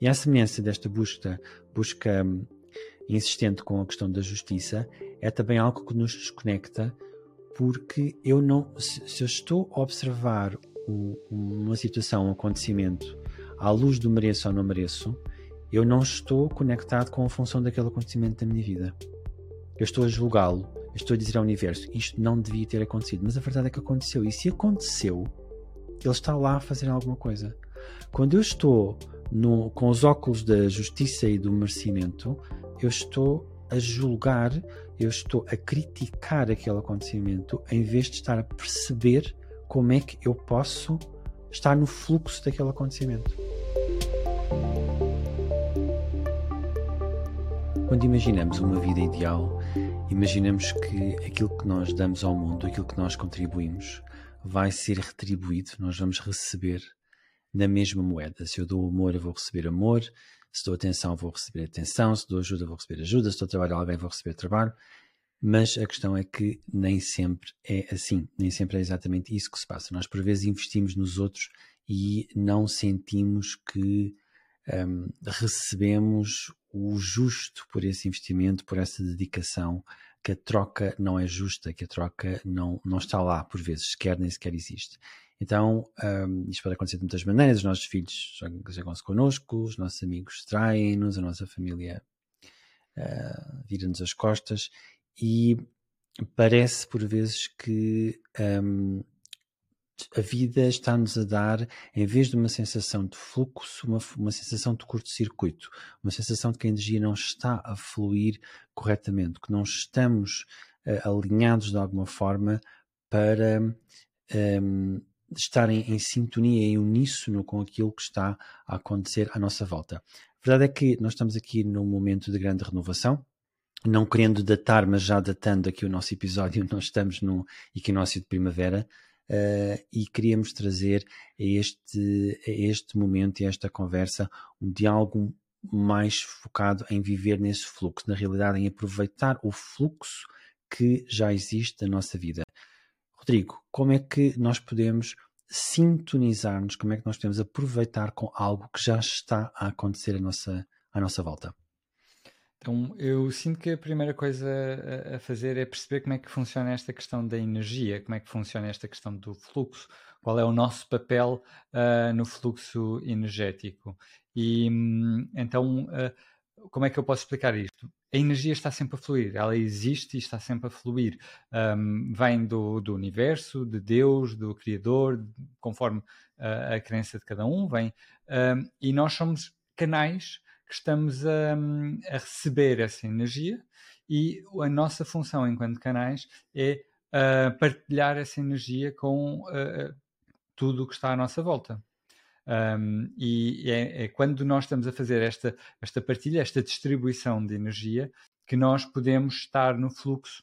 E à semelhança desta busca, busca hum, insistente com a questão da justiça, é também algo que nos desconecta, porque eu não, se, eu estou a observar um, uma situação, um acontecimento, à luz do mereço ou não mereço, eu não estou conectado com a função daquele acontecimento da minha vida. Eu estou a julgá-lo, estou a dizer ao universo, isto não devia ter acontecido, mas a verdade é que aconteceu. E se aconteceu, ele está lá a fazer alguma coisa. Quando eu estou no, com os óculos da justiça e do merecimento, eu estou a julgar, eu estou a criticar aquele acontecimento, em vez de estar a perceber como é que eu posso estar no fluxo daquele acontecimento. Quando imaginamos uma vida ideal, imaginamos que aquilo que nós damos ao mundo, aquilo que nós contribuímos, vai ser retribuído, nós vamos receber na mesma moeda. Se eu dou amor, eu vou receber amor. Se dou atenção, vou receber atenção. Se dou ajuda, vou receber ajuda. Se dou trabalho a alguém, vou receber trabalho. Mas a questão é que nem sempre é assim. Nem sempre é exatamente isso que se passa. Nós, por vezes, investimos nos outros e não sentimos que um, recebemos o justo por esse investimento, por essa dedicação, que a troca não é justa, que a troca não, não está lá, por vezes, sequer nem sequer existe. Então, um, isto pode acontecer de muitas maneiras. Os nossos filhos jogam-se connosco, os nossos amigos traem-nos, a nossa família uh, vira-nos as costas e parece por vezes que um, a vida está-nos a dar, em vez de uma sensação de fluxo, uma, uma sensação de curto-circuito, uma sensação de que a energia não está a fluir corretamente, que não estamos uh, alinhados de alguma forma para um, estar em, em sintonia, em uníssono com aquilo que está a acontecer à nossa volta. A verdade é que nós estamos aqui num momento de grande renovação, não querendo datar, mas já datando aqui o nosso episódio, nós estamos no equinócio de primavera, uh, e queríamos trazer a este, a este momento e a esta conversa um diálogo mais focado em viver nesse fluxo, na realidade, em aproveitar o fluxo que já existe na nossa vida. Rodrigo, como é que nós podemos sintonizar-nos, como é que nós podemos aproveitar com algo que já está a acontecer à nossa, à nossa volta? Então, eu sinto que a primeira coisa a, fazer é perceber como é que funciona esta questão da energia, como é que funciona esta questão do fluxo, qual é o nosso papel uh, no fluxo energético. E hum, então, uh, como é que eu posso explicar isto? A energia está sempre a fluir, ela existe e está sempre a fluir. Um, vem do, do, universo, de Deus, do Criador, conforme uh, a crença de cada um, vem. Um, e nós somos canais que estamos a, a, receber essa energia e a nossa função enquanto canais é uh, partilhar essa energia com uh, tudo o que está à nossa volta. Um, e é, é, quando nós estamos a fazer esta, esta partilha, esta distribuição de energia, que nós podemos estar no fluxo,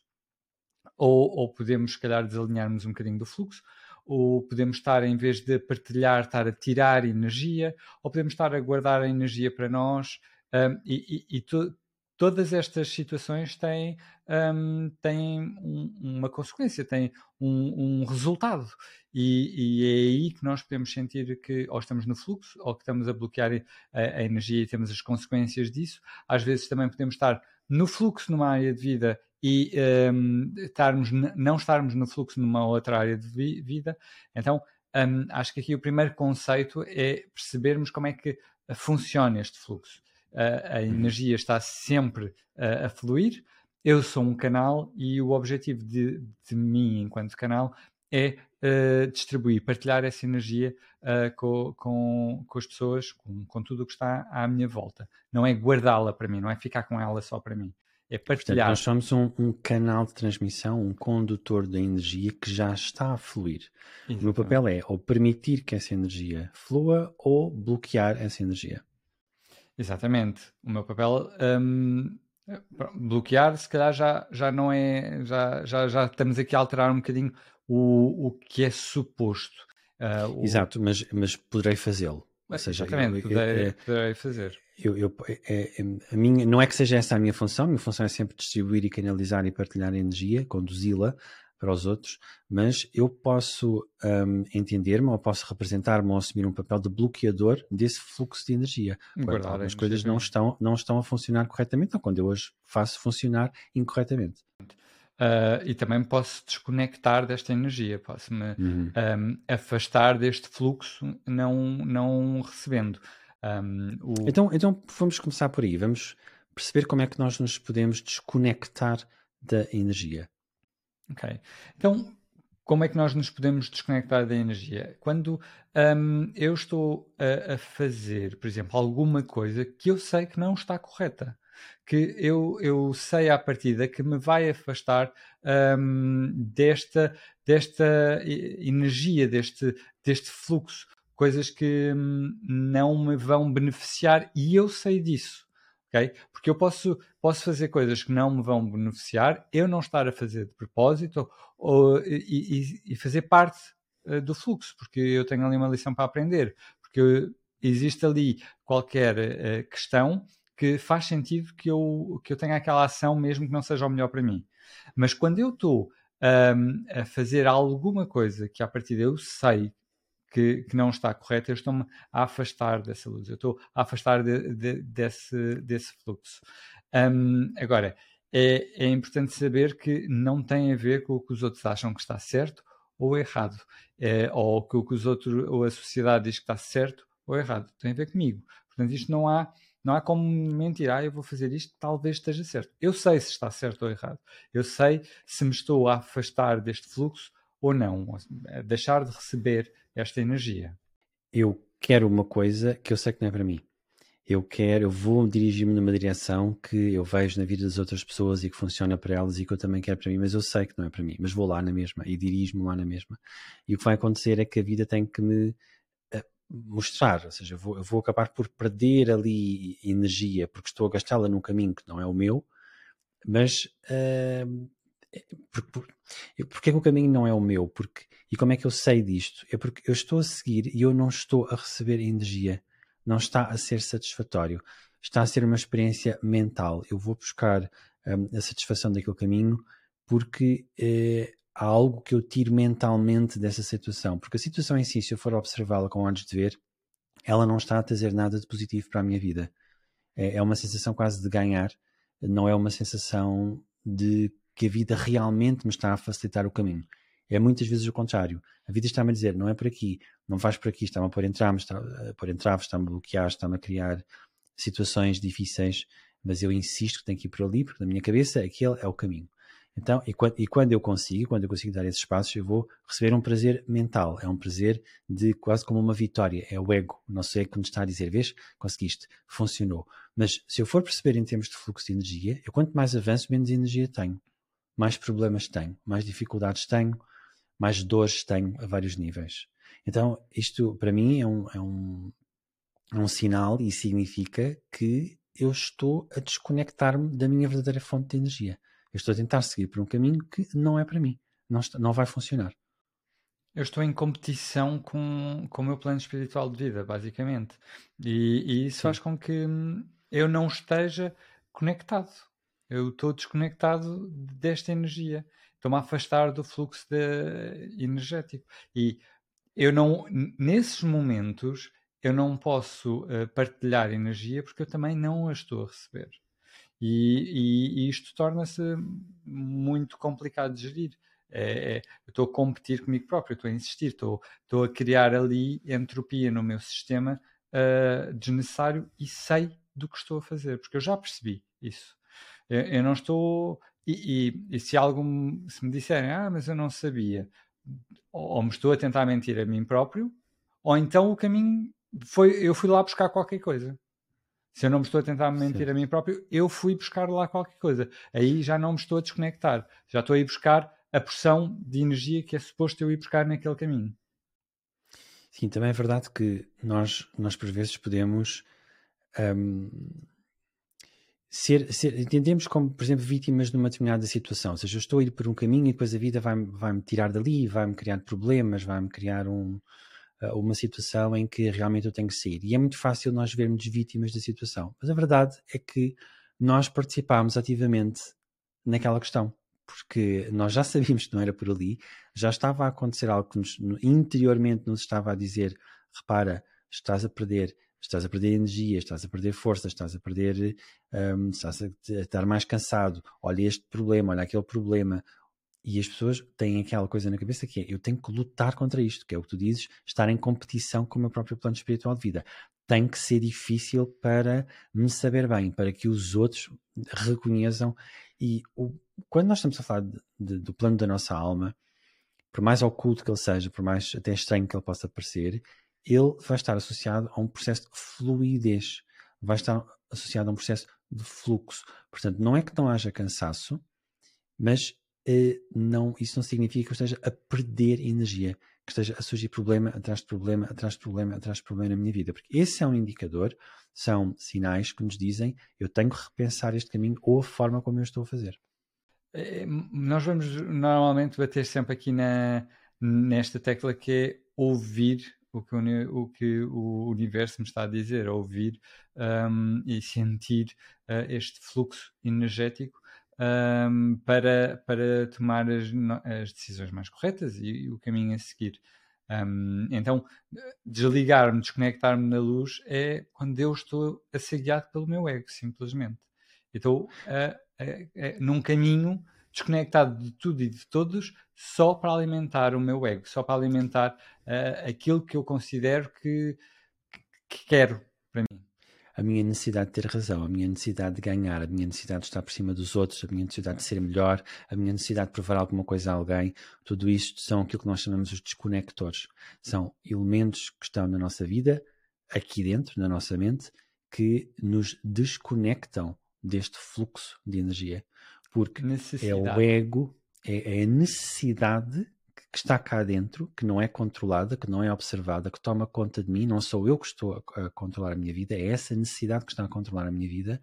ou, ou podemos, se calhar, desalinharmos um bocadinho do fluxo, ou podemos estar, em vez de partilhar, estar a tirar energia, ou podemos estar a guardar a energia para nós. Um, e, e, e to, todas estas situações têm, um, têm um, uma consequência, têm um, resultado. E, e, é aí que nós podemos sentir que ou estamos no fluxo ou que estamos a bloquear a, a energia e temos as consequências disso. Às vezes também podemos estar no fluxo numa área de vida e um, estarmos, não estarmos no fluxo numa outra área de vi vida. Então, um, acho que aqui o primeiro conceito é percebermos como é que funciona este fluxo. Uh, a energia está sempre uh, a fluir, eu sou um canal e o objetivo de, de mim, enquanto canal, é uh, distribuir, partilhar essa energia com, com, com, as pessoas, com, com tudo o que está à minha volta. Não é guardá-la para mim, não é ficar com ela só para mim é partilhar. Portanto, nós somos um, um, canal de transmissão, um condutor da energia que já está a fluir. Exatamente. O meu papel é ou permitir que essa energia flua ou bloquear essa energia. Exatamente. O meu papel um, bloquear, se calhar já, já não é. Já, já, já estamos aqui a alterar um bocadinho o, o que é suposto. Uh, o... Exato, mas, mas poderei fazê-lo. Ou seja, Exatamente, eu, eu, poderei, é, poderei fazer eu, eu é, é, a minha, não é que seja essa a minha função, a minha função é sempre distribuir e canalizar e partilhar energia, conduzi-la para os outros, mas eu posso um, entender-me ou posso representar-me ou assumir um papel de bloqueador desse fluxo de energia. Quando algumas coisas não estão, não estão a funcionar corretamente, ou quando eu hoje faço funcionar incorretamente. Uh, e também posso desconectar desta energia, posso-me uhum. um, afastar deste fluxo não, não recebendo. Um, o... então, então vamos começar por aí, vamos perceber como é que nós nos podemos desconectar da energia. Ok. Então, como é que nós nos podemos desconectar da energia? Quando um, eu estou a, a, fazer, por exemplo, alguma coisa que eu sei que não está correta, que eu, eu sei à partida que me vai afastar um, desta, desta energia, deste, deste fluxo, coisas que hum, não me vão beneficiar e eu sei disso ok? Porque eu posso, posso fazer coisas que não me vão beneficiar, eu não estar a fazer de propósito ou, e, e, fazer parte uh, do fluxo, porque eu tenho ali uma lição para aprender, porque existe ali qualquer uh, questão que faz sentido que eu, que eu tenha aquela ação mesmo que não seja o melhor para mim. Mas quando eu estou um, a fazer alguma coisa que a partir eu sei que, que não está correta, eu estou-me a afastar dessa luz, eu estou a afastar de, de, desse, desse fluxo. Um, agora, é, é importante saber que não tem a ver com o que os outros acham que está certo ou errado, é, ou com o que os outros, ou a sociedade diz que está certo ou errado, tem a ver comigo. Portanto, isto não há, não há como mentir, ah, eu vou fazer isto, talvez esteja certo. Eu sei se está certo ou errado. Eu sei se me estou a afastar deste fluxo ou não, deixar de receber esta energia. Eu quero uma coisa que eu sei que não é para mim. Eu quero, eu vou dirigir-me numa direção que eu vejo na vida das outras pessoas e que funciona para elas e que eu também quero para mim, mas eu sei que não é para mim, mas vou lá na mesma e dirijo-me lá na mesma. E o que vai acontecer é que a vida tem que me eh, mostrar, ou seja, eu vou, eu vou acabar por perder ali energia porque estou a gastá-la num caminho que não é o meu, mas uh, porque, é que o caminho não é o meu? Porque, e como é que eu sei disto? É porque eu estou a seguir e eu não estou a receber energia. Não está a ser satisfatório. Está a ser uma experiência mental. Eu vou buscar um, a satisfação daquele caminho porque eh, há algo que eu tiro mentalmente dessa situação. Porque a situação em si, se eu for observá-la com olhos de ver, ela não está a trazer nada de positivo para a minha vida. É, é uma sensação quase de ganhar, não é uma sensação de que a vida realmente me está a facilitar o caminho. É muitas vezes o contrário. A vida está-me a dizer, não é por aqui, não vais por aqui, está-me a pôr entraves, está, a pôr entraves, está-me a bloquear, está-me a criar situações difíceis, mas eu insisto que tenho que ir por ali, porque na minha cabeça aquele é o caminho. Então, e quando, e quando eu consigo, quando eu consigo dar esses passos, eu vou receber um prazer mental, é um prazer de quase como uma vitória, é o ego, o nosso ego que nos está a dizer, vês, conseguiste, funcionou. Mas se eu for perceber em termos de fluxo de energia, eu quanto mais avanço, menos energia tenho mais problemas tenho, mais dificuldades tenho, mais dores tenho a vários níveis. Então, isto para mim é um, é um, é um sinal e significa que eu estou a desconectar-me da minha verdadeira fonte de energia. Eu estou a tentar seguir por um caminho que não é para mim, não, está, não vai funcionar. Eu estou em competição com, com o meu plano espiritual de vida, basicamente. E, e isso Sim. faz com que eu não esteja conectado eu estou desconectado desta energia. Estou-me a afastar do fluxo de, energético. E eu não, nesses momentos, eu não posso uh, partilhar energia porque eu também não a estou a receber. E, e, e isto torna-se muito complicado de gerir. É, é, eu estou a competir comigo próprio, estou a insistir, estou, a criar ali entropia no meu sistema uh, desnecessário e sei do que estou a fazer, porque eu já percebi isso. Eu, eu não estou. E, e, e, se algo se me disserem, ah, mas eu não sabia, ou, ou me estou a tentar mentir a mim próprio, ou então o caminho foi, eu fui lá buscar qualquer coisa. Se eu não me estou a tentar mentir Sim. a mim próprio, eu fui buscar lá qualquer coisa. Aí já não me estou a desconectar. Já estou a ir buscar a porção de energia que é suposto eu ir buscar naquele caminho. Sim, também é verdade que nós, nós por vezes podemos um, ser, ser, entendemos como, por exemplo, vítimas de uma determinada situação. Ou seja, eu estou a ir por um caminho e depois a vida vai-me vai tirar dali, vai-me criar problemas, vai-me criar um, uh, uma situação em que realmente eu tenho que sair. E é muito fácil nós vermos vítimas da situação. Mas a verdade é que nós participámos ativamente naquela questão. porque nós já sabíamos que não era por ali, já estava a acontecer algo que nos, interiormente nos estava a dizer: repara, estás a perder, estás a perder energia, estás a perder força, estás a perder, um, estás a estar mais cansado, olha este problema, olha aquele problema. E as pessoas têm aquela coisa na cabeça que é: eu tenho que lutar contra isto, que é o que tu dizes, estar em competição com o meu próprio plano espiritual de vida tem que ser difícil para me saber bem, para que os outros reconheçam. E o, quando nós estamos a falar de, de, do plano da nossa alma, por mais oculto que ele seja, por mais até estranho que ele possa parecer, ele vai estar associado a um processo de fluidez, vai estar associado a um processo de fluxo. Portanto, não é que não haja cansaço, mas eh, não, isso não significa que eu esteja a perder energia que esteja a surgir problema atrás de problema, atrás de problema, atrás de problema na minha vida. Porque esse é um indicador, são sinais que nos dizem eu tenho que repensar este caminho ou a forma como eu estou a fazer. É, nós vamos normalmente bater sempre aqui na, nesta tecla que é ouvir o que o, o, que o universo me está a dizer, ouvir um, e sentir uh, este fluxo energético um, para, para tomar as, as, decisões mais corretas e, e o caminho a seguir. Um, então, desligar-me, desconectar-me na luz é quando eu estou a ser guiado pelo meu ego, simplesmente. Estou num caminho desconectado de tudo e de todos só para alimentar o meu ego, só para alimentar uh, aquilo que eu considero que, que quero para mim a minha necessidade de ter razão, a minha necessidade de ganhar, a minha necessidade de estar por cima dos outros, a minha necessidade de ser melhor, a minha necessidade de provar alguma coisa a alguém, tudo isto são aquilo que nós chamamos os desconectores. São elementos que estão na nossa vida, aqui dentro, na nossa mente, que nos desconectam deste fluxo de energia. Porque é o ego, é, é a necessidade que está cá dentro, que não é controlada, que não é observada, que toma conta de mim, não sou eu que estou a, a controlar a minha vida, é essa necessidade que está a controlar a minha vida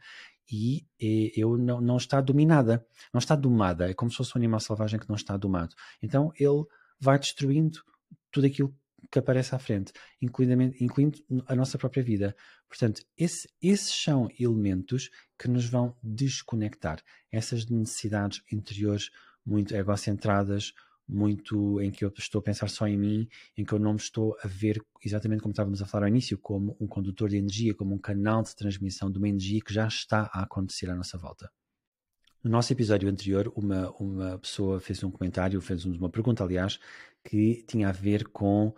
e, e eu não, não está dominada, não está domada, é como se fosse um animal selvagem que não está domado. Então ele vai destruindo tudo aquilo que aparece à frente, incluindo, incluindo a nossa própria vida. Portanto, esse, esses são elementos que nos vão desconectar. Essas necessidades interiores muito egocentradas, muito em que eu estou a pensar só em mim, em que eu não me estou a ver exatamente como estávamos a falar ao início, como um condutor de energia, como um canal de transmissão de uma energia que já está a acontecer à nossa volta. No nosso episódio anterior, uma, uma pessoa fez um comentário, fez uma pergunta, aliás, que tinha a ver com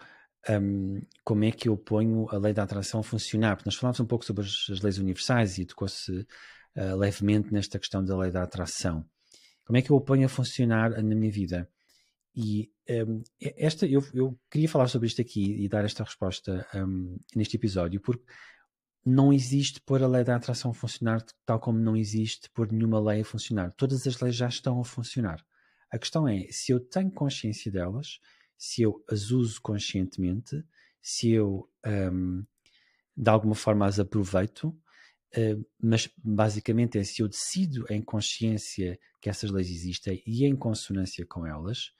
um, como é que eu ponho a lei da atração a funcionar. Porque nós falámos um pouco sobre as, as leis universais e tocou-se uh, levemente nesta questão da lei da atração. Como é que eu a ponho a funcionar na minha vida? E um, esta, eu, eu, queria falar sobre isto aqui e dar esta resposta um, neste episódio, porque não existe pôr a lei da atração a funcionar tal como não existe pôr nenhuma lei a funcionar. Todas as leis já estão a funcionar. A questão é se eu tenho consciência delas, se eu as uso conscientemente, se eu um, de alguma forma as aproveito, uh, mas basicamente é se eu decido em consciência que essas leis existem e em consonância com elas,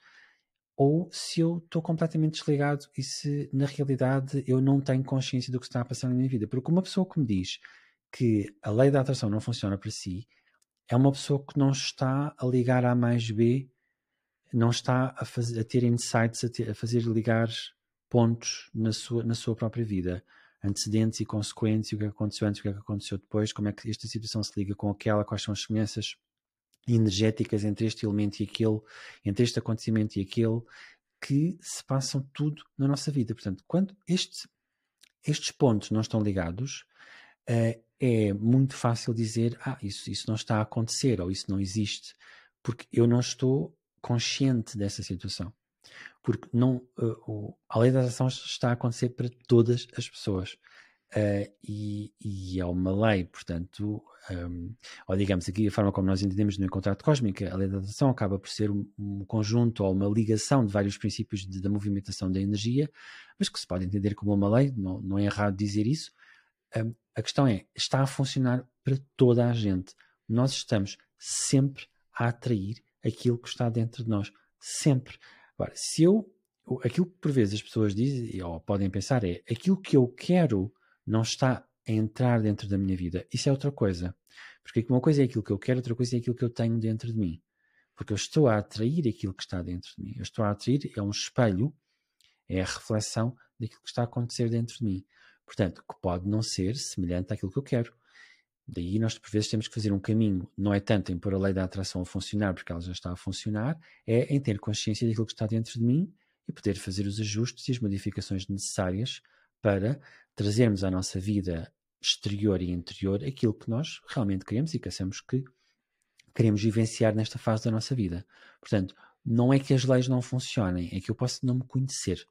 ou se eu estou completamente desligado e se na realidade eu não tenho consciência do que está a passar na minha vida. Porque uma pessoa que me diz que a lei da atração não funciona para si é uma pessoa que não está a ligar A mais B, não está a, fazer, a ter insights, a, ter, a fazer ligar pontos na sua, na sua própria vida, antecedentes e consequentes, o que aconteceu antes, o que aconteceu depois, como é que esta situação se liga com aquela, quais são as semelhanças energéticas entre este elemento e aquele, entre este acontecimento e aquele, que se passam tudo na nossa vida. Portanto, quando este, estes pontos não estão ligados, uh, é muito fácil dizer: ah, isso, isso não está a acontecer ou isso não existe, porque eu não estou consciente dessa situação. Porque não, uh, a lei das ações está a acontecer para todas as pessoas. Uh, e, e, é uma lei, portanto, um, ou digamos aqui a forma como nós entendemos no contrato cósmico, a lei da atração acaba por ser um, um conjunto ou uma ligação de vários princípios de, da movimentação da energia, mas que se pode entender como uma lei, não, não é errado dizer isso. Um, a questão é, está a funcionar para toda a gente. Nós estamos sempre a atrair aquilo que está dentro de nós. Sempre. Agora, se eu, aquilo que por vezes as pessoas dizem ou podem pensar é aquilo que eu quero não está a entrar dentro da minha vida. Isso é outra coisa. Porque uma coisa é aquilo que eu quero, outra coisa é aquilo que eu tenho dentro de mim. Porque eu estou a atrair aquilo que está dentro de mim. Eu estou a atrair, é um espelho, é a reflexão daquilo que está a acontecer dentro de mim. Portanto, que pode não ser semelhante àquilo que eu quero. Daí nós, por vezes, temos que fazer um caminho. Não é tanto em pôr a lei da atração a funcionar, porque ela já está a funcionar, é em ter consciência daquilo que está dentro de mim e poder fazer os ajustes e as modificações necessárias para trazermos à nossa vida exterior e interior aquilo que nós realmente queremos e que achamos que queremos vivenciar nesta fase da nossa vida. Portanto, não é que as leis não funcionem, é que eu posso não me conhecer.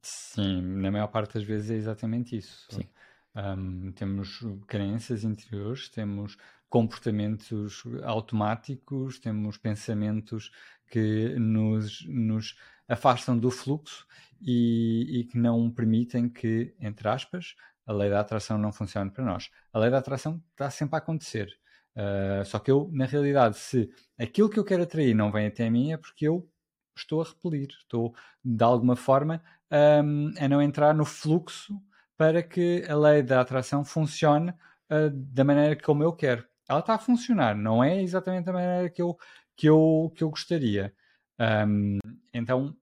Sim, na maior parte das vezes é exatamente isso. Sim. Um, temos crenças interiores, temos comportamentos automáticos, temos pensamentos que nos, nos afastam do fluxo e, e, que não permitem que, entre aspas, a lei da atração não funcione para nós. A lei da atração está sempre a acontecer. Uh, só que eu, na realidade, se aquilo que eu quero atrair não vem até mim, é porque eu estou a repelir, estou de alguma forma um, a não entrar no fluxo para que a lei da atração funcione uh, da maneira como eu quero. Ela está a funcionar, não é exatamente da maneira que eu, que eu, que eu gostaria. Um, então.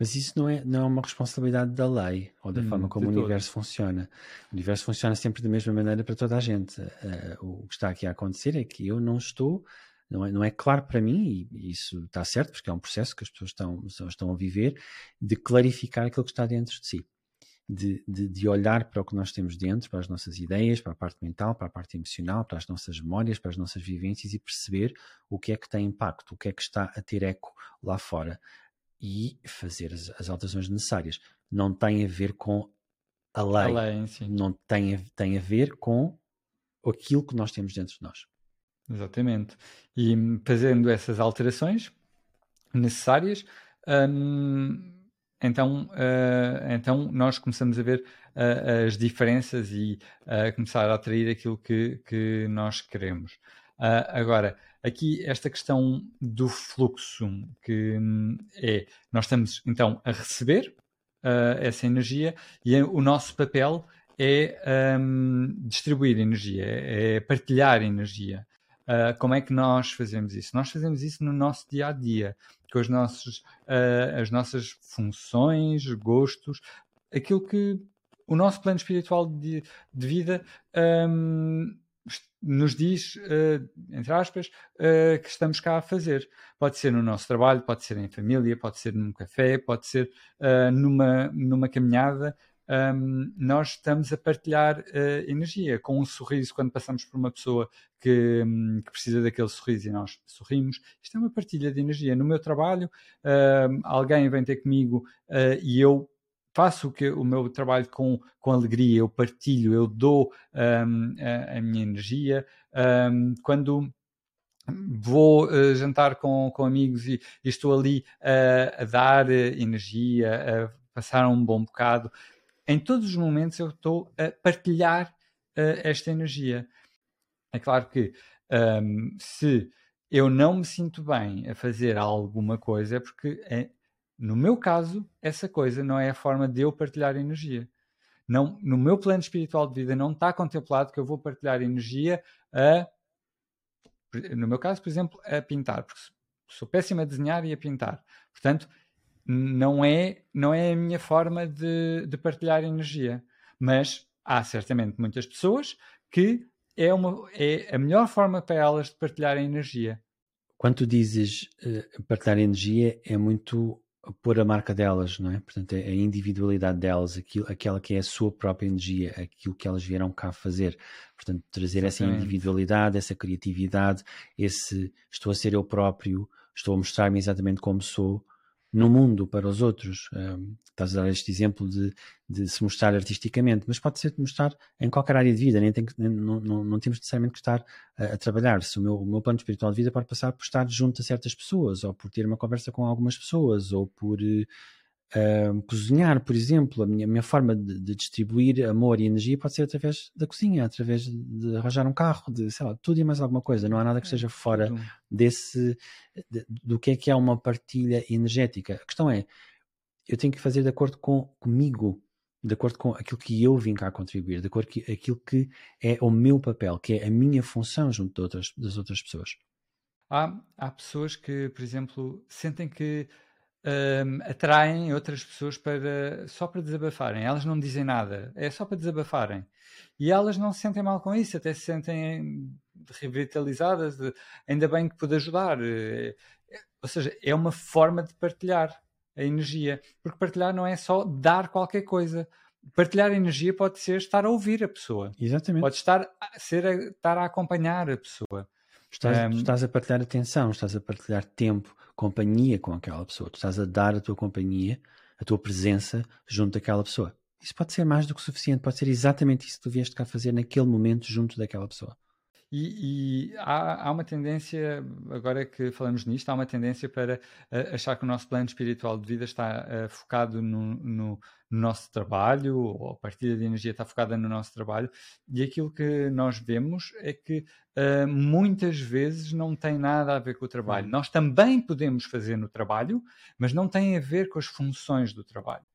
Mas isso não é, não é uma responsabilidade da lei ou da hum, forma como o universo funciona. O universo funciona sempre da mesma maneira para toda a gente. Uh, o que está aqui a acontecer é que eu não estou não é, não é claro para mim, e isso está certo, porque é um processo que as pessoas estão, estão a viver, de clarificar aquilo que está dentro de si. De, de, de, olhar para o que nós temos dentro, para as nossas ideias, para a parte mental, para a parte emocional, para as nossas memórias, para as nossas vivências e perceber o que é que tem impacto, o que é que está a ter eco lá fora e fazer as, as alterações necessárias. Não tem a ver com a lei, a lei não tem a, tem a ver com aquilo que nós temos dentro de nós. Exatamente. E fazendo essas alterações necessárias, hum, então, uh, então nós começamos a ver uh, as diferenças e a começar a atrair aquilo que, que nós queremos. Uh, agora, aqui esta questão do fluxo, que hum, é, nós estamos então a receber essa energia e o nosso papel é um, distribuir energia, é partilhar energia. Uh, como é que nós fazemos isso? Nós fazemos isso no nosso dia a dia, com os nossos, uh, as nossas funções, gostos, aquilo que o nosso plano espiritual de, de vida um, nos diz, uh, entre aspas, uh, que estamos cá a fazer. Pode ser no nosso trabalho, pode ser em família, pode ser num café, pode ser uh, numa, numa caminhada, nós estamos a partilhar energia com um sorriso quando passamos por uma pessoa que, um, que, precisa daquele sorriso e nós sorrimos. Isto é uma partilha de energia. No meu trabalho, alguém vem ter comigo e eu faço o, que, o meu trabalho com, com alegria, eu partilho, eu dou um, a, a, minha energia. quando vou uh, jantar com, com amigos e, e estou ali uh, a dar energia, a passar um bom bocado em todos os momentos eu estou a partilhar uh, esta energia. É claro que um, se eu não me sinto bem a fazer alguma coisa, é porque, é, no meu caso, essa coisa não é a forma de eu partilhar energia. Não, no meu plano espiritual de vida não está contemplado que eu vou partilhar energia a, no meu caso, por exemplo, a pintar, porque sou péssimo a desenhar e a pintar. Portanto, não é, não é a minha forma de, de partilhar energia. Mas há certamente muitas pessoas que é, uma, é a melhor forma para elas de partilhar energia. Quando tu dizes uh, partilhar energia, é muito pôr a marca delas, não é? Portanto, é a individualidade delas, aquilo, aquela que é a sua própria energia, aquilo que elas vieram cá fazer. Portanto, trazer Exatamente. essa individualidade, essa criatividade, esse estou a ser eu próprio, estou a mostrar-me exatamente como sou, no mundo para os outros. Estás a dar este exemplo de, de, se mostrar artisticamente, mas pode ser de mostrar em qualquer área de vida, nem tem que, nem, não, não, não, temos necessariamente que estar a, a trabalhar. Se o meu, o meu plano espiritual de vida pode passar por estar junto a certas pessoas, ou por ter uma conversa com algumas pessoas, ou por uh, Uh, cozinhar, por exemplo, a minha, a minha forma de, de, distribuir amor e energia pode ser através da cozinha, através de arranjar um carro, de sei lá, tudo e mais alguma coisa. Não há nada que esteja fora desse de, do que é que é uma partilha energética. A questão é, eu tenho que fazer de acordo com comigo, de acordo com aquilo que eu vim cá contribuir, de acordo com aquilo que é o meu papel, que é a minha função junto de outras, das outras pessoas. há, há pessoas que, por exemplo, sentem que um, atraem outras pessoas para, só para desabafarem. Elas não dizem nada, é só para desabafarem. E elas não se sentem mal com isso, até se sentem revitalizadas. De, ainda bem que pude ajudar. Eh, ou seja, é uma forma de partilhar a energia. Porque partilhar não é só dar qualquer coisa. Partilhar a energia pode ser estar a ouvir a pessoa. Exatamente. Pode estar a, ser a, estar a acompanhar a pessoa. Estás, um, estás a partilhar atenção, estás a partilhar tempo, companhia com aquela pessoa. Tu estás a dar a tua companhia, a tua presença junto daquela pessoa. Isso pode ser mais do que suficiente, pode ser exatamente isso que tu vieste cá fazer naquele momento junto daquela pessoa. E, e há, há, uma tendência, agora que falamos nisto, há uma tendência para uh, achar que o nosso plano espiritual de vida está uh, focado no, no, no, nosso trabalho, ou a partilha de energia está focada no nosso trabalho, e aquilo que nós vemos é que uh, muitas vezes não tem nada a ver com o trabalho. Nós também podemos fazer no trabalho, mas não tem a ver com as funções do trabalho.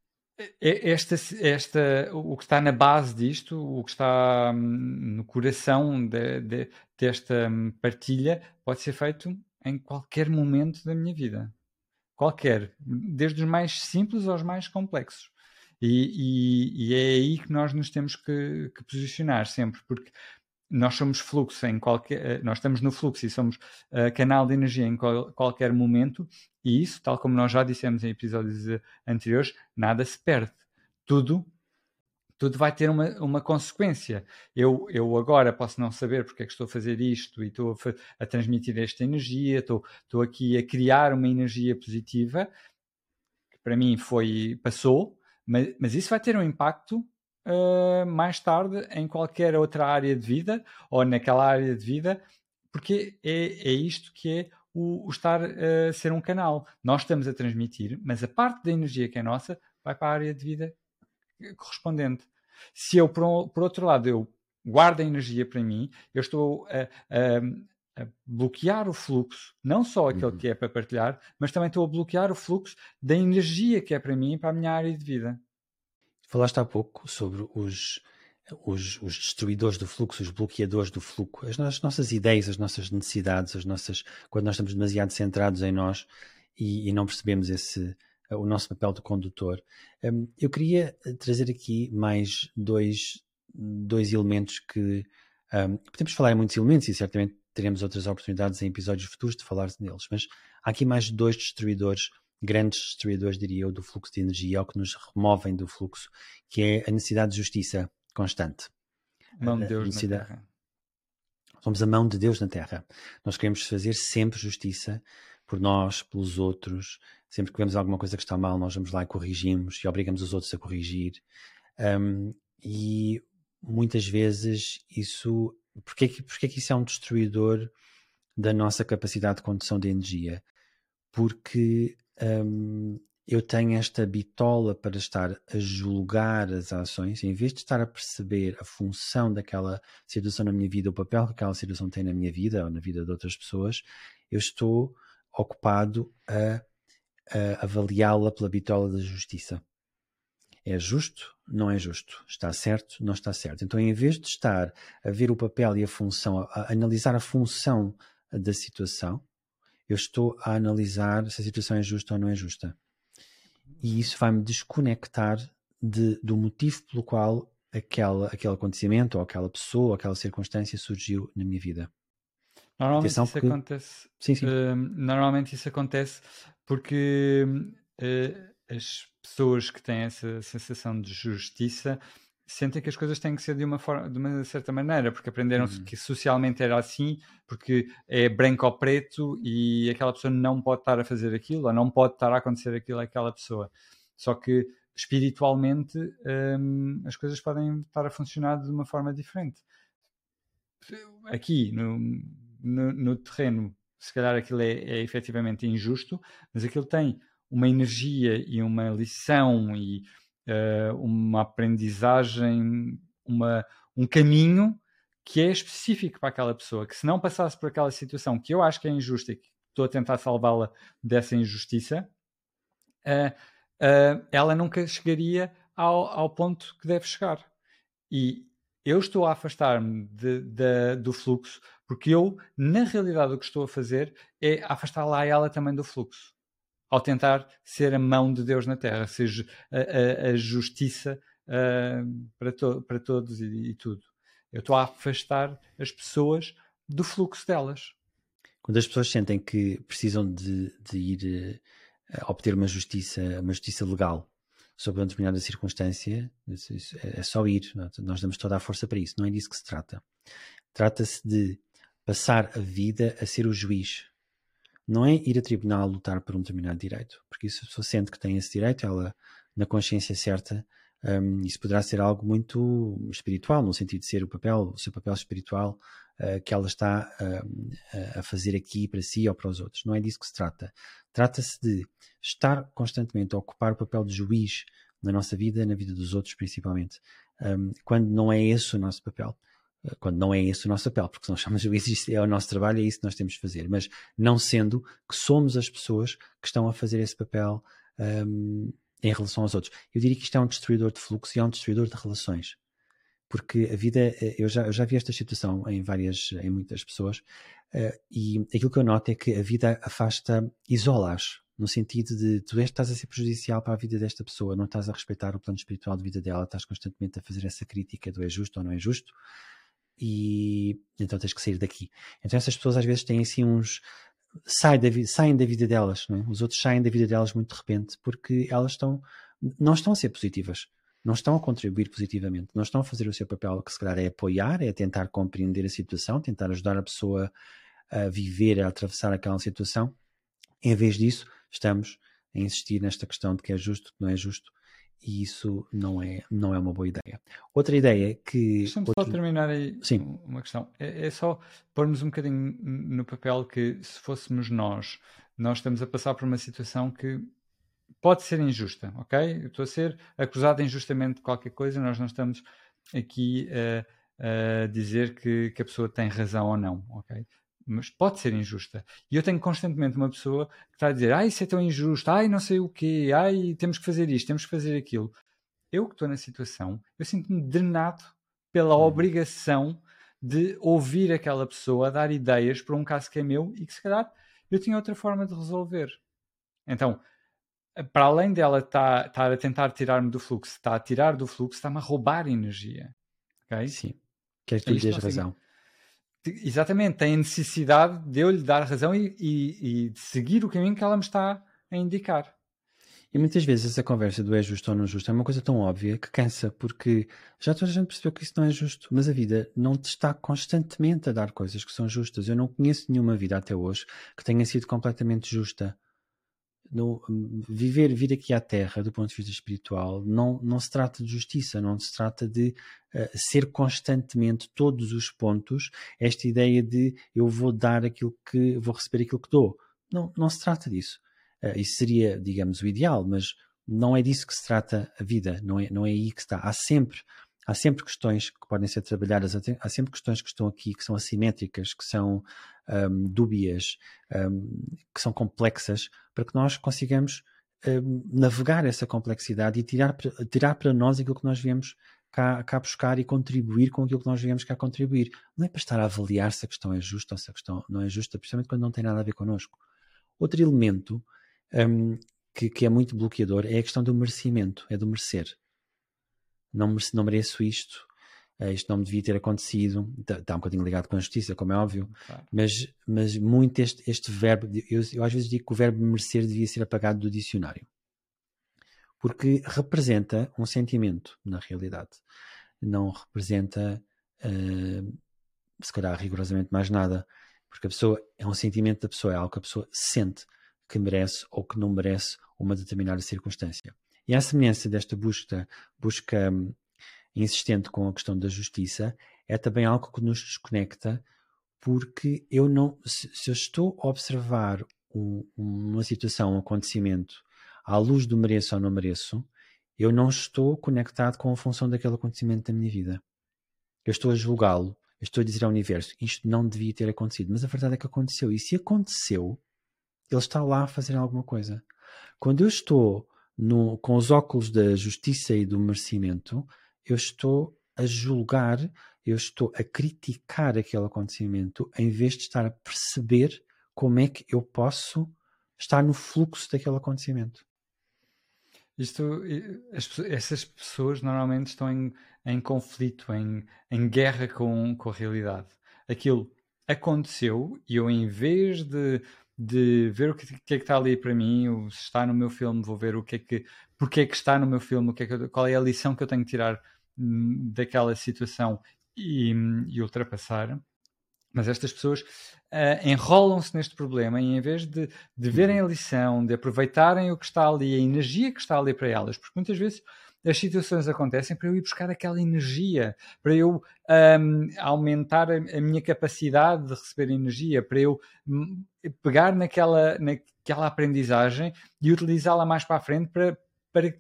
Esta, esta, o que está na base disto, o que está hum, no coração de, de, desta hum, partilha, pode ser feito em qualquer momento da minha vida. Qualquer, desde os mais simples aos mais complexos. E, e, e é aí que nós nos temos que, que posicionar sempre, porque nós somos fluxo em qualquer, eh, nós estamos no fluxo e somos uh, canal de energia em qual, qualquer momento, e isso, tal como nós já dissemos em episódios uh, anteriores, nada se perde. Tudo tudo vai ter uma, uma consequência. Eu, eu agora posso não saber porque é que estou a fazer isto e estou a, a transmitir esta energia, estou, estou aqui a criar uma energia positiva, que para mim foi, passou, mas, mas isso vai ter um impacto uh, mais tarde em qualquer outra área de vida ou naquela área de vida, porque é, é isto que é o, o estar a uh, ser um canal. Nós estamos a transmitir, mas a parte da energia que é nossa vai para a área de vida correspondente. Se eu, por, por outro lado, eu guardo a energia para mim, eu estou a, a, a bloquear o fluxo, não só aquele uhum. que é para partilhar, mas também estou a bloquear o fluxo da energia que é para mim e para a minha área de vida. Falaste há pouco sobre os, os, os, destruidores do fluxo, os bloqueadores do fluxo, as, as, nossas ideias, as nossas necessidades, as nossas quando nós estamos demasiado centrados em nós e, e não percebemos esse o nosso papel de condutor. Um, eu queria trazer aqui mais dois, dois elementos que um, podemos falar em muitos elementos e certamente teremos outras oportunidades em episódios futuros de falar deles, mas há aqui mais dois destruidores grandes destruidores, diria eu, do fluxo de energia, ou que nos removem do fluxo, que é a necessidade de justiça constante. Mão de Deus na Terra. Somos a mão de Deus na Terra. Nós queremos fazer sempre justiça por nós, pelos outros. Sempre que vemos alguma coisa que está mal, nós vamos lá e corrigimos e obrigamos os outros a corrigir. Um, e muitas vezes isso. Porquê que, porquê que isso é um destruidor da nossa capacidade de condução de energia? Porque um, eu tenho esta bitola para estar a julgar as ações, em vez de estar a perceber a função daquela situação na minha vida, o papel que aquela situação tem na minha vida ou na vida de outras pessoas, eu estou ocupado a, a avaliá-la pela bitola da justiça. É justo? Não é justo. Está certo? Não está certo. Então, em vez de estar a ver o papel e a função, a, a analisar a função da situação, eu estou a analisar se a situação é justa ou não é justa. E isso vai-me desconectar de, do motivo pelo qual aquela, aquele acontecimento, ou aquela pessoa, ou aquela circunstância surgiu na minha vida. Normalmente Atenção isso porque... acontece. Sim, sim. Uh, normalmente isso acontece porque uh, as pessoas que têm essa sensação de justiça sentem que as coisas têm que ser de uma forma, de uma certa maneira, porque aprenderam uhum. que socialmente era assim, porque é branco ou preto e aquela pessoa não pode estar a fazer aquilo, ou não pode estar a acontecer aquilo àquela pessoa. Só que espiritualmente hum, as coisas podem estar a funcionar de uma forma diferente. Aqui no, no, no terreno, se calhar aquilo é, é efetivamente injusto, mas aquilo tem uma energia e uma lição e uma aprendizagem, uma, um caminho que é específico para aquela pessoa, que se não passasse por aquela situação que eu acho que é injusta e que estou a tentar salvá-la dessa injustiça, uh, uh, ela nunca chegaria ao, ao ponto que deve chegar. E eu estou a afastar-me do fluxo porque eu, na realidade, o que estou a fazer é afastar lá ela também do fluxo. Ao tentar ser a mão de Deus na Terra, seja a, a, a justiça uh, para, to para todos e, e tudo. Eu estou a afastar as pessoas do fluxo delas. Quando as pessoas sentem que precisam de, de ir uh, obter uma justiça, uma justiça legal sobre uma determinada circunstância, é, é só ir. Nós damos toda a força para isso. Não é disso que se trata. Trata-se de passar a vida a ser o juiz. Não é ir a tribunal lutar por um determinado direito, porque se a pessoa sente que tem esse direito, ela, na consciência certa, um, isso poderá ser algo muito espiritual, no sentido de ser o papel, o seu papel espiritual uh, que ela está uh, a fazer aqui para si ou para os outros. Não é disso que se trata. Trata-se de estar constantemente a ocupar o papel de juiz na nossa vida, na vida dos outros principalmente, um, quando não é esse o nosso papel quando não é esse o nosso papel, porque se nós chamamos juízes, é o nosso trabalho, é isso que nós temos de fazer, mas não sendo que somos as pessoas que estão a fazer esse papel um, em relação aos outros. Eu diria que isto é um destruidor de fluxo e é um destruidor de relações, porque a vida, eh, eu já, eu já vi esta situação em várias, em muitas pessoas, uh, e aquilo que eu noto é que a vida afasta, isola-as, no sentido de tu estás a ser prejudicial para a vida desta pessoa, não estás a respeitar o plano espiritual de vida dela, estás constantemente a fazer essa crítica do é justo ou não é justo, e então tens que sair daqui. Então essas pessoas às vezes têm assim uns. Saem da, saem da vida delas, é? os outros saem da vida delas muito de repente porque elas estão. não estão a ser positivas, não estão a contribuir positivamente, não estão a fazer o seu papel que se calhar é apoiar, é tentar compreender a situação, tentar ajudar a pessoa a viver, a atravessar aquela situação. Em vez disso, estamos a insistir nesta questão de que é justo, que não é justo, e isso não é, não é uma boa ideia. Outra ideia que. Deixa-me outro... só terminar aí Sim. uma questão. É, é, só pormos um bocadinho no papel que se fôssemos nós, nós estamos a passar por uma situação que pode ser injusta, ok? Eu estou a ser acusado injustamente de qualquer coisa, nós não estamos aqui a, a dizer que, que a pessoa tem razão ou não, ok? Mas pode ser injusta. E eu tenho constantemente uma pessoa que está a dizer: ai, isso é tão injusto, ai, não sei o quê, ai, temos que fazer isto, temos que fazer aquilo. Eu que estou na situação, eu sinto-me drenado pela uhum. obrigação de ouvir aquela pessoa dar ideias para um caso que é meu e que se calhar eu tinha outra forma de resolver. Então, para além dela estar, tá, estar a tentar tirar-me do fluxo, está a tirar do fluxo, está-me a roubar energia. Okay? Sim. Queres que lhe dês razão? Exatamente, tem a necessidade de eu lhe dar razão e, e, e, de seguir o caminho que ela me está a indicar. E muitas vezes essa conversa do é justo ou não justo é uma coisa tão óbvia que cansa, porque já toda a gente percebeu que isso não é justo, mas a vida não te está constantemente a dar coisas que são justas. Eu não conheço nenhuma vida até hoje que tenha sido completamente justa no, viver, vir aqui à Terra do ponto de vista espiritual não, não se trata de justiça, não se trata de uh, ser constantemente todos os pontos esta ideia de eu vou dar aquilo que vou receber aquilo que dou. Não, não se trata disso. Uh, isso seria, digamos, o ideal, mas não é disso que se trata a vida, não é, não é aí que está. Há sempre há sempre questões que podem ser trabalhadas, há sempre questões que estão aqui que são assimétricas, que são um, dúbias, um, que são complexas, para que nós consigamos um, navegar essa complexidade e tirar, tirar para nós aquilo que nós viemos cá, cá buscar e contribuir com aquilo que nós viemos cá contribuir. Não é para estar a avaliar se a questão é justa ou se a questão não é justa, principalmente quando não tem nada a ver connosco. Outro elemento hum, que, que é muito bloqueador é a questão do merecimento, é do merecer não, não mereço isto, uh, isto não me devia ter acontecido. Está, está um bocadinho ligado com a justiça, como é óbvio, claro. mas, mas muito este, este verbo, eu, eu às vezes digo que o verbo merecer devia ser apagado do dicionário, porque representa um sentimento, na realidade, não representa, uh, se calhar, rigorosamente mais nada, porque a pessoa é um sentimento da pessoa, é algo que a pessoa sente que merece ou que não merece uma determinada circunstância. E à semelhança desta busca, busca hum, insistente com a questão da justiça, é também algo que nos desconecta, porque eu não, se, se eu estou a observar um, uma situação, um acontecimento, à luz do mereço ou não mereço, eu não estou conectado com a função daquele acontecimento da minha vida. Eu estou a julgá-lo, estou a dizer ao universo, isto não devia ter acontecido, mas a verdade é que aconteceu. E se aconteceu, ele está lá a fazer alguma coisa. Quando eu estou no, com os óculos da justiça e do merecimento, eu estou a julgar, eu estou a criticar aquele acontecimento em vez de estar a perceber como é que eu posso estar no fluxo daquele acontecimento. Isto, as, essas pessoas normalmente estão em, em conflito, em, em guerra com, com a realidade. Aquilo aconteceu e eu, em vez de, de ver o que, que é que está ali para mim, se está no meu filme, vou ver o que é que, porque é que está no meu filme, o que é que, qual é a lição que eu tenho que tirar hum, daquela situação e, e ultrapassar. Mas estas pessoas uh, enrolam-se neste problema e em vez de, de verem a lição, de aproveitarem o que está ali, a energia que está ali para elas, porque muitas vezes as situações acontecem para eu ir buscar aquela energia, para eu um, aumentar a, a, minha capacidade de receber energia, para eu hum, pegar naquela, naquela aprendizagem e utilizá-la mais para a frente para, para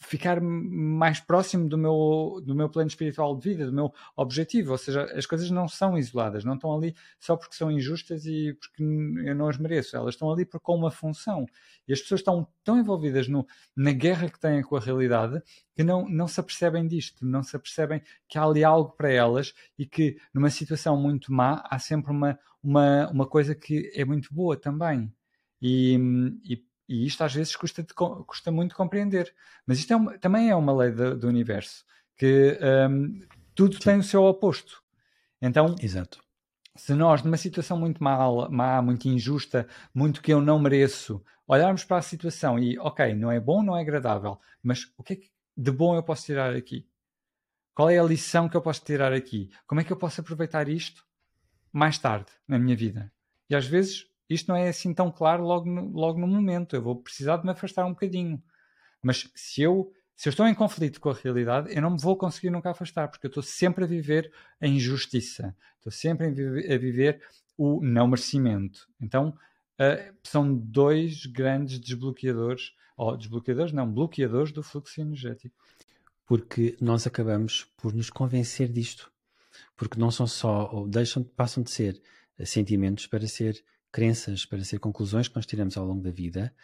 ficar mais próximo do meu, do meu plano espiritual de vida, do meu objetivo. Ou seja, as coisas não são isoladas, não estão ali só porque são injustas e porque eu não as mereço. Elas estão ali por, com uma função. E as pessoas estão tão envolvidas no, na guerra que têm com a realidade que não, não se apercebem disto, não se apercebem que há ali algo para elas e que numa situação muito má há sempre uma, uma, uma coisa que é muito boa também. E, e e isto às vezes custa, de, custa muito compreender. Mas isto é uma, também é uma lei do, do universo, que um, tudo Sim. tem o seu oposto. Então, Exato. se nós, numa situação muito mal, má, muito injusta, muito que eu não mereço, olharmos para a situação e, ok, não é bom, não é agradável, mas o que é que de bom eu posso tirar aqui? Qual é a lição que eu posso tirar aqui? Como é que eu posso aproveitar isto mais tarde na minha vida? E às vezes isto não é assim tão claro logo no, logo no momento. Eu vou precisar de me afastar um bocadinho. Mas se eu, se eu estou em conflito com a realidade, eu não me vou conseguir nunca afastar, porque eu estou sempre a viver a injustiça. Estou sempre a viver o não merecimento. Então, uh, são dois grandes desbloqueadores, ou desbloqueadores, não, bloqueadores do fluxo energético. Porque nós acabamos por nos convencer disto. Porque não são só, ou deixam, passam de ser sentimentos para ser crenças, para ser conclusões que nós tiramos ao longo da vida,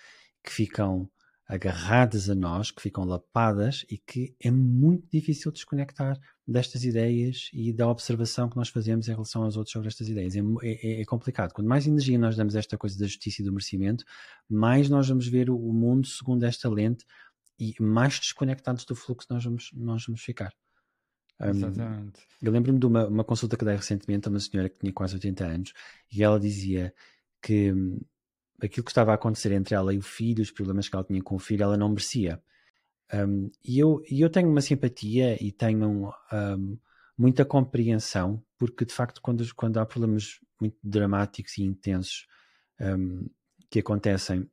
que ficam agarradas a nós, que ficam lapadas e que é muito difícil desconectar destas ideias e da observação que nós fazemos em relação aos outros sobre estas ideias. É, é, é complicado. Quanto mais energia nós damos a esta coisa da justiça e do merecimento, mais nós vamos ver o mundo segundo esta lente e mais desconectados do fluxo nós vamos, nós vamos ficar. Exatamente. Um, eu lembro-me de uma, uma consulta que dei recentemente a uma senhora que tinha quase 80 anos e ela dizia que hum, aquilo que estava a acontecer entre ela e o filho, os problemas que ela tinha com o filho, ela não merecia. Um, e, eu, eu tenho uma simpatia e tenho um, muita compreensão, porque de facto, quando, quando há problemas muito dramáticos e intensos um, que acontecem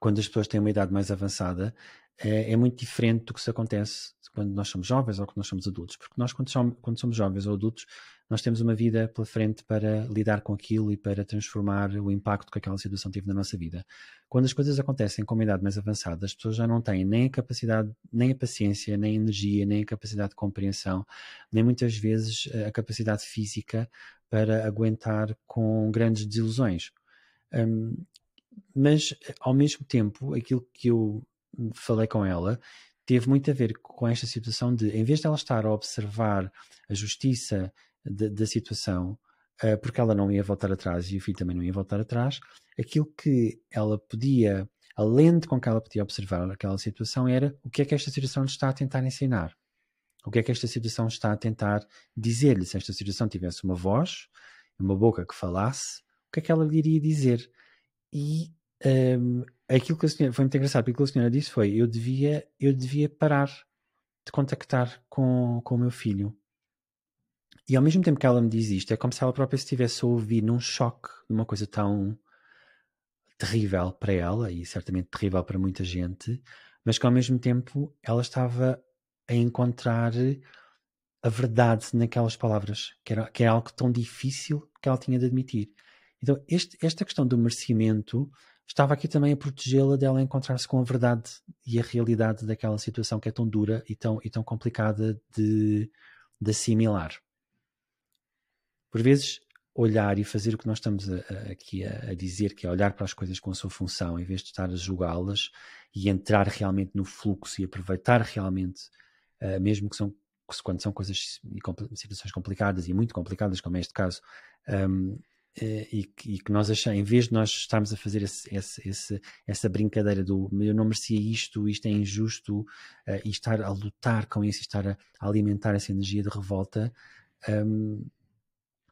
quando as pessoas têm uma idade mais avançada, é, é, muito diferente do que se acontece quando nós somos jovens ou quando nós somos adultos. Porque nós, quando somos, jovens ou adultos, nós temos uma vida pela frente para lidar com aquilo e para transformar o impacto que aquela situação teve na nossa vida. Quando as coisas acontecem com uma idade mais avançada, as pessoas já não têm nem a capacidade, nem a paciência, nem a energia, nem a capacidade de compreensão, nem muitas vezes a capacidade física para aguentar com grandes desilusões. Um, mas, ao mesmo tempo, aquilo que eu falei com ela teve muito a ver com esta situação de, em vez de ela estar a observar a justiça da situação, uh, porque ela não ia voltar atrás e o filho também não ia voltar atrás, aquilo que ela podia, a lente com que ela podia observar aquela situação era o que é que esta situação está a tentar ensinar. O que é que esta situação está a tentar dizer-lhe? Se esta situação tivesse uma voz, uma boca que falasse, o que é que ela lhe iria dizer? E um, aquilo que a senhora, foi muito engraçado, aquilo que a senhora disse foi: eu devia, eu devia parar de contactar com, com o meu filho. E ao mesmo tempo que ela me diz isto, é como se ela própria estivesse a ouvir num choque de uma coisa tão terrível para ela e certamente terrível para muita gente, mas que ao mesmo tempo ela estava a encontrar a verdade naquelas palavras, que era, que era algo tão difícil que ela tinha de admitir. Então, este, esta questão do merecimento estava aqui também a protegê-la dela encontrar-se com a verdade e a realidade daquela situação que é tão dura e tão, e tão complicada de, de assimilar. Por vezes, olhar e fazer o que nós estamos a, a, aqui a, a, dizer, que é olhar para as coisas com a sua função, em vez de estar a julgá-las e entrar realmente no fluxo e aproveitar realmente, uh, mesmo que são quando são coisas, situações complicadas e muito complicadas, como é este caso, um, eh, e, que, e, que, nós achamos, em vez de nós estarmos a fazer esse, esse, esse, essa brincadeira do eu não merecia isto, isto é injusto, uh, e estar a lutar com isso, estar a, a alimentar essa energia de revolta, um,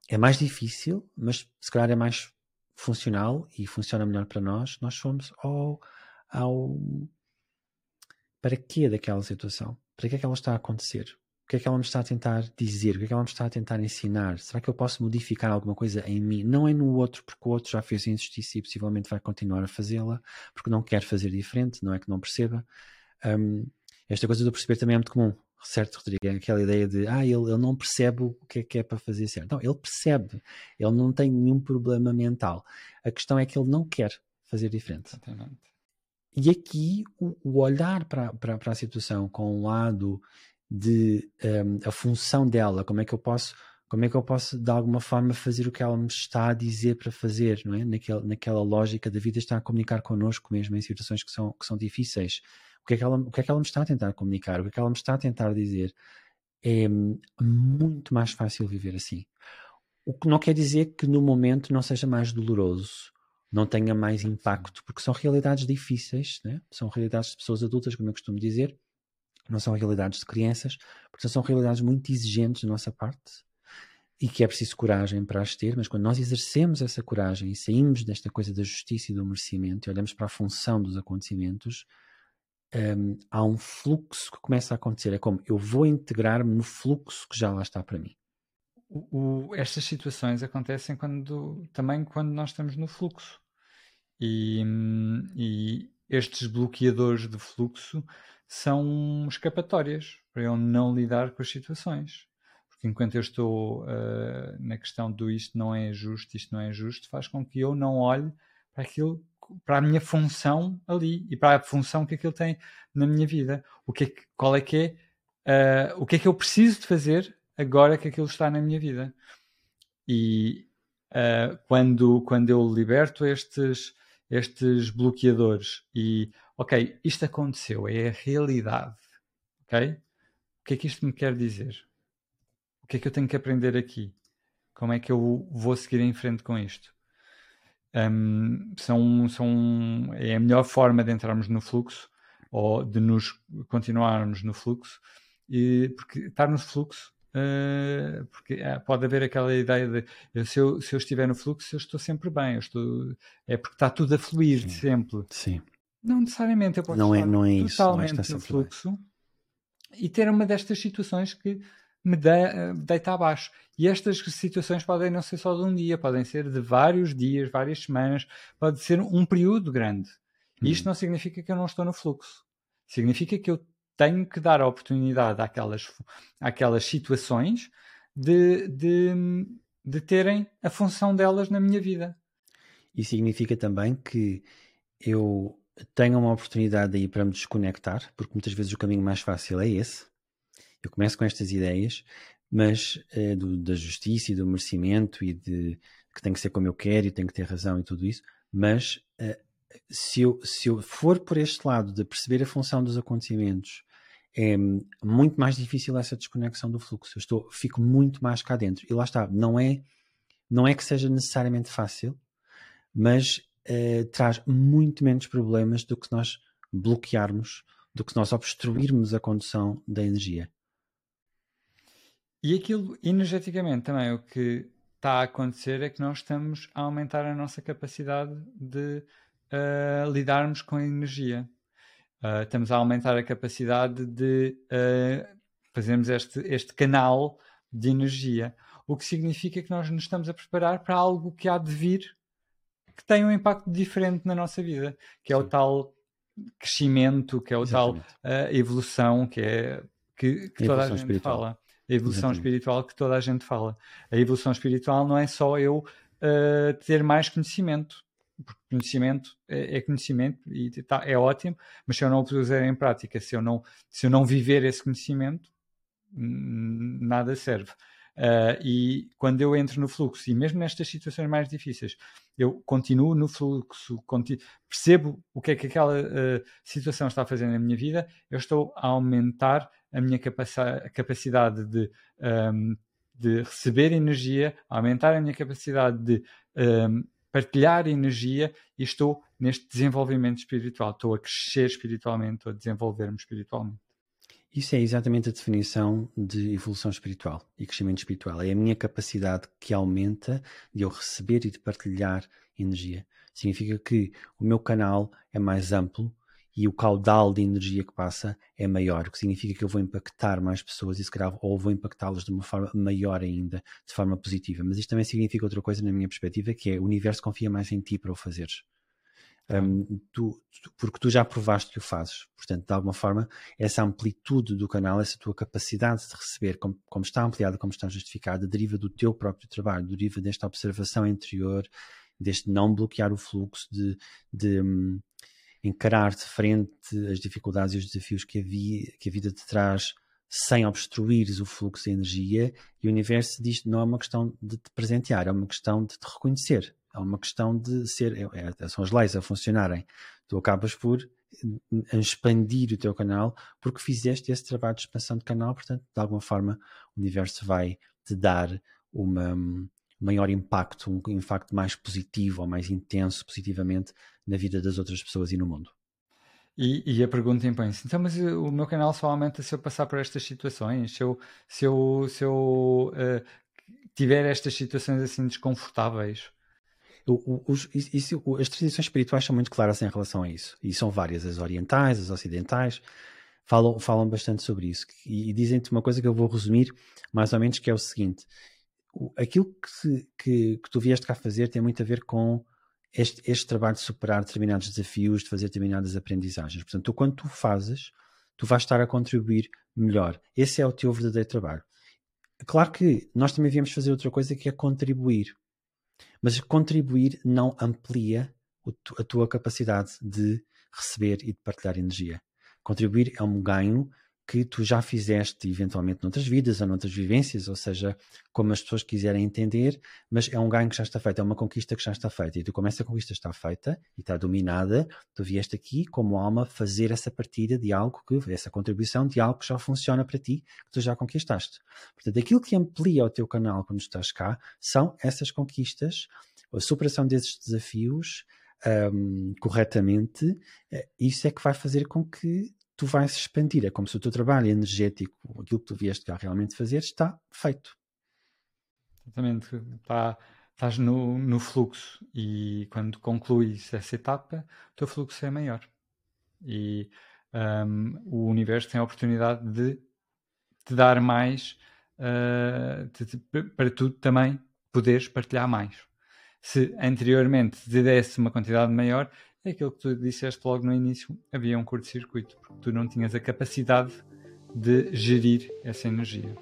é mais difícil, mas se calhar é mais funcional e funciona melhor para nós. Nós fomos ao, ao para quê daquela situação? Para que é que ela está a acontecer? O que é que ela me está a tentar dizer? O que é que ela me está a tentar ensinar? Será que eu posso modificar alguma coisa em mim? Não é no outro, porque o outro já fez injustiça e possivelmente vai continuar a fazê-la, porque não quer fazer diferente, não é que não perceba. Um, esta coisa de perceber também é muito comum, certo, Rodrigo? É aquela ideia de, ah, ele, ele não percebe o que é que é para fazer certo. Não, ele percebe, ele não tem nenhum problema mental. A questão é que ele não quer fazer diferente. Exatamente. E aqui o, o olhar para, para, para a situação com um lado de um, a função dela, como é que eu posso como é que eu posso de alguma forma fazer o que ela me está a dizer para fazer, não é? Naquela, naquela lógica da vida estar a comunicar connosco mesmo em situações que são, que são difíceis. O que, é que ela, o que é que ela me está a tentar comunicar? O que é que ela me está a tentar dizer? É muito mais fácil viver assim. O que não quer dizer que no momento não seja mais doloroso, não tenha mais impacto, porque são realidades difíceis, né? são realidades de pessoas adultas, como eu costumo dizer, não são realidades de crianças, portanto são realidades muito exigentes da nossa parte e que é preciso coragem para as ter, mas quando nós exercemos essa coragem e saímos desta coisa da justiça e do merecimento e olhamos para a função dos acontecimentos, um, há um fluxo que começa a acontecer. É como eu vou integrar-me no fluxo que já lá está para mim. O, o, estas situações acontecem quando, também quando nós estamos no fluxo. E, e estes bloqueadores de fluxo são escapatórias para eu não lidar com as situações. Porque enquanto eu estou uh, na questão do isto não é justo, isto não é justo, faz com que eu não olhe para aquilo, para a minha função ali e para a função que aquilo tem na minha vida. O que é que, qual é que é, uh, o que é que eu preciso de fazer agora que aquilo está na minha vida. E uh, quando, quando eu liberto estes, estes bloqueadores e ok, isto aconteceu, é a realidade, ok? O que é que isto me quer dizer? O que é que eu tenho que aprender aqui? Como é que eu vou seguir em frente com isto? Um, são, são, é a melhor forma de entrarmos no fluxo ou de nos continuarmos no fluxo, e, porque estar no fluxo Uh, porque uh, pode haver aquela ideia de se eu, se eu estiver no fluxo, eu estou sempre bem, eu estou, é porque está tudo a fluir Sim. sempre. Sim. Não necessariamente eu posso não é, não é isso, totalmente não é no fluxo bem. e ter uma destas situações que me de, deita abaixo. E estas situações podem não ser só de um dia, podem ser de vários dias, várias semanas, pode ser um período grande. Hum. isto não significa que eu não estou no fluxo. Significa que eu tenho que dar a oportunidade àquelas, àquelas situações de, de, de terem a função delas na minha vida. E significa também que eu tenho uma oportunidade aí para me desconectar, porque muitas vezes o caminho mais fácil é esse. Eu começo com estas ideias, mas é, do, da justiça e do merecimento e de que tem que ser como eu quero e tenho que ter razão e tudo isso, mas é, se, eu, se eu for por este lado de perceber a função dos acontecimentos, é muito mais difícil essa desconexão do fluxo. Eu estou, fico muito mais cá dentro. E lá está, não é, não é que seja necessariamente fácil, mas eh, traz muito menos problemas do que nós bloquearmos, do que nós obstruirmos a condução da energia. E aquilo, energeticamente, também o que está a acontecer é que nós estamos a aumentar a nossa capacidade de uh, lidarmos com a energia. Uh, estamos a aumentar a capacidade de uh, fazermos este, este canal de energia, o que significa que nós nos estamos a preparar para algo que há de vir que tem um impacto diferente na nossa vida, que é Sim. o tal crescimento, que é o Exatamente. tal uh, evolução, que é que, que toda a gente espiritual. fala. A evolução Exatamente. espiritual que toda a gente fala. A evolução espiritual não é só eu uh, ter mais conhecimento, porque conhecimento é, é conhecimento e tá, é ótimo, mas se eu não o puser em prática, se eu não, se eu não viver esse conhecimento, nada serve. Uh, e quando eu entro no fluxo, e mesmo nestas situações mais difíceis, eu continuo no fluxo, continuo, percebo o que é que aquela uh, situação está fazer na minha vida, eu estou a aumentar a minha capacidade de, um, de receber energia, aumentar a minha capacidade de um, partilhar energia e estou neste desenvolvimento espiritual. Estou a crescer espiritualmente, estou a desenvolver-me espiritualmente. Isso é exatamente a definição de evolução espiritual e crescimento espiritual. É a minha capacidade que aumenta de eu receber e de partilhar energia. Significa que o meu canal é mais amplo e o caudal de energia que passa é maior, o que significa que eu vou impactar mais pessoas e se calhar, ou vou impactá-las de uma forma maior ainda, de forma positiva. Mas isto também significa outra coisa na minha perspectiva, que é o universo confia mais em ti para o fazeres. Um, tu, tu, porque tu já provaste que o fazes. Portanto, de alguma forma, essa amplitude do canal, essa tua capacidade de receber, como, como está ampliada, como está justificada, deriva do teu próprio trabalho, deriva desta observação interior, deste não bloquear o fluxo, de, de um, encarar de frente as dificuldades e os desafios que a, vi, que a vida te traz sem obstruires o fluxo de energia. E o universo diz não é uma questão de te presentear, é uma questão de te reconhecer é uma questão de ser, é, é, são as leis a funcionarem. Tu acabas por expandir o teu canal porque fizeste esse trabalho de expansão de canal, portanto, de alguma forma, o universo vai te dar uma um maior impacto, um impacto mais positivo ou mais intenso positivamente na vida das outras pessoas e no mundo. E, e, a pergunta impõe-se, então, mas o meu canal só aumenta se eu passar por estas situações, se eu, se eu, se eu uh, tiver estas situações assim desconfortáveis, os, isso, as tradições espirituais são muito claras em relação a isso. E são várias, as orientais, as ocidentais, falam, falam bastante sobre isso. E, e dizem-te uma coisa que eu vou resumir, mais ou menos, que é o seguinte: aquilo que, que, que, tu vieste cá fazer tem muito a ver com este, este trabalho de superar determinados desafios, de fazer determinadas aprendizagens. Portanto, tu, quando tu fazes, tu vais estar a contribuir melhor. Esse é o teu verdadeiro trabalho. Claro que nós também viemos fazer outra coisa que é contribuir. Mas contribuir não amplia a tua capacidade de receber e de partilhar energia. Contribuir é um ganho que tu já fizeste eventualmente noutras vidas ou noutras vivências, ou seja, como as pessoas quiserem entender, mas é um ganho que já está feito, é uma conquista que já está feita. E tu, como essa conquista está feita e está dominada, tu vieste aqui como alma fazer essa partilha de algo que, essa contribuição de algo que já funciona para ti, que tu já conquistaste. Portanto, aquilo que amplia o teu canal quando estás cá são essas conquistas, a superação desses desafios, um, corretamente, eh, isso é que vai fazer com que tu vais expandir. É como se o teu trabalho energético, aquilo que tu vieste cá realmente fazer, está feito. Exatamente. Está, estás no, no fluxo e quando concluis essa etapa, o teu fluxo é maior. E um, o universo tem a oportunidade de te dar mais uh, para tu também poderes partilhar mais. Se anteriormente te desse uma quantidade maior, aquilo que tu disseste logo no início, havia um curto-circuito, porque tu não tinhas a capacidade de gerir essa energia.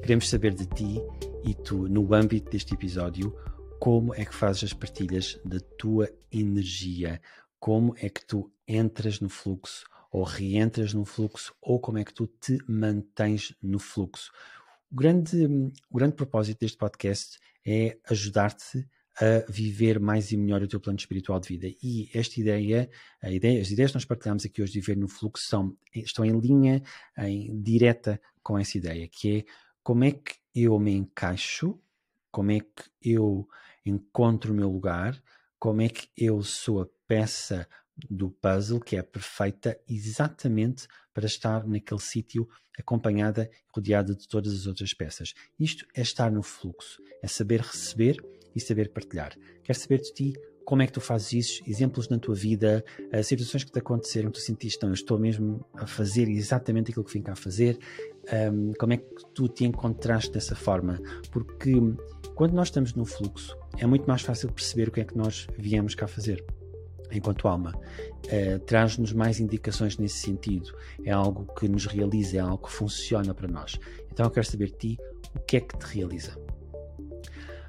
Queremos saber de ti e tu, no âmbito deste episódio, como é que fazes as partilhas da tua energia, como é que tu entras no fluxo ou reentras no fluxo, ou como é que tu te mantens no fluxo. O grande, o grande propósito deste podcast é ajudar-te a viver mais e melhor o teu plano espiritual de vida. E esta ideia, ideia as ideias que nós partilhamos aqui hoje de viver no fluxo são, estão em linha, em direta com essa ideia, que é como é que eu me encaixo, como é que eu encontro o meu lugar, como é que eu sou a peça do puzzle que é perfeita exatamente para estar naquele sítio acompanhada e rodeada de todas as outras peças. Isto é estar no fluxo, é saber receber e saber partilhar. Quero saber de ti como é que tu fazes isso, exemplos na tua vida, uh, situações que te aconteceram, tu sentiste, não, eu estou mesmo a fazer exatamente aquilo que vim cá fazer, um, como é que tu te encontraste dessa forma? Porque quando nós estamos no fluxo, é muito mais fácil perceber o que é que nós viemos cá fazer enquanto alma, uh, traz-nos mais indicações nesse sentido. É algo que nos realiza, é algo que funciona para nós. Então eu quero saber de ti o que é que te realiza.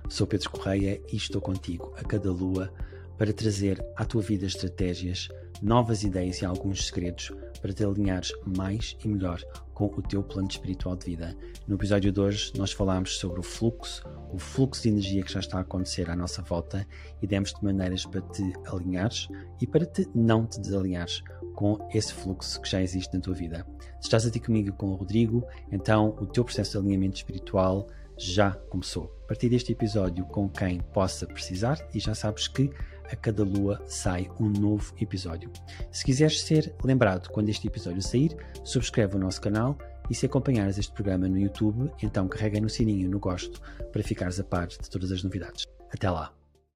Sou Pedro Correia e estou contigo a cada lua para trazer à tua vida estratégias novas ideias e alguns segredos para te alinhares mais e melhor com o teu plano espiritual de vida. No episódio de hoje, nós falámos sobre o fluxo, o fluxo de energia que já está a acontecer à nossa volta e demos-te maneiras para te alinhares e para te não te desalinhares com esse fluxo que já existe na tua vida. Se estás aqui comigo com o Rodrigo, então o teu processo de alinhamento espiritual já começou. A partir deste episódio, com quem possa precisar, e já sabes que a cada lua sai um novo episódio. Se quiseres ser lembrado quando este episódio sair, subscreve o nosso canal e se acompanhares este programa no YouTube, então carrega no sininho no gosto para ficares a par de todas as novidades. Até lá!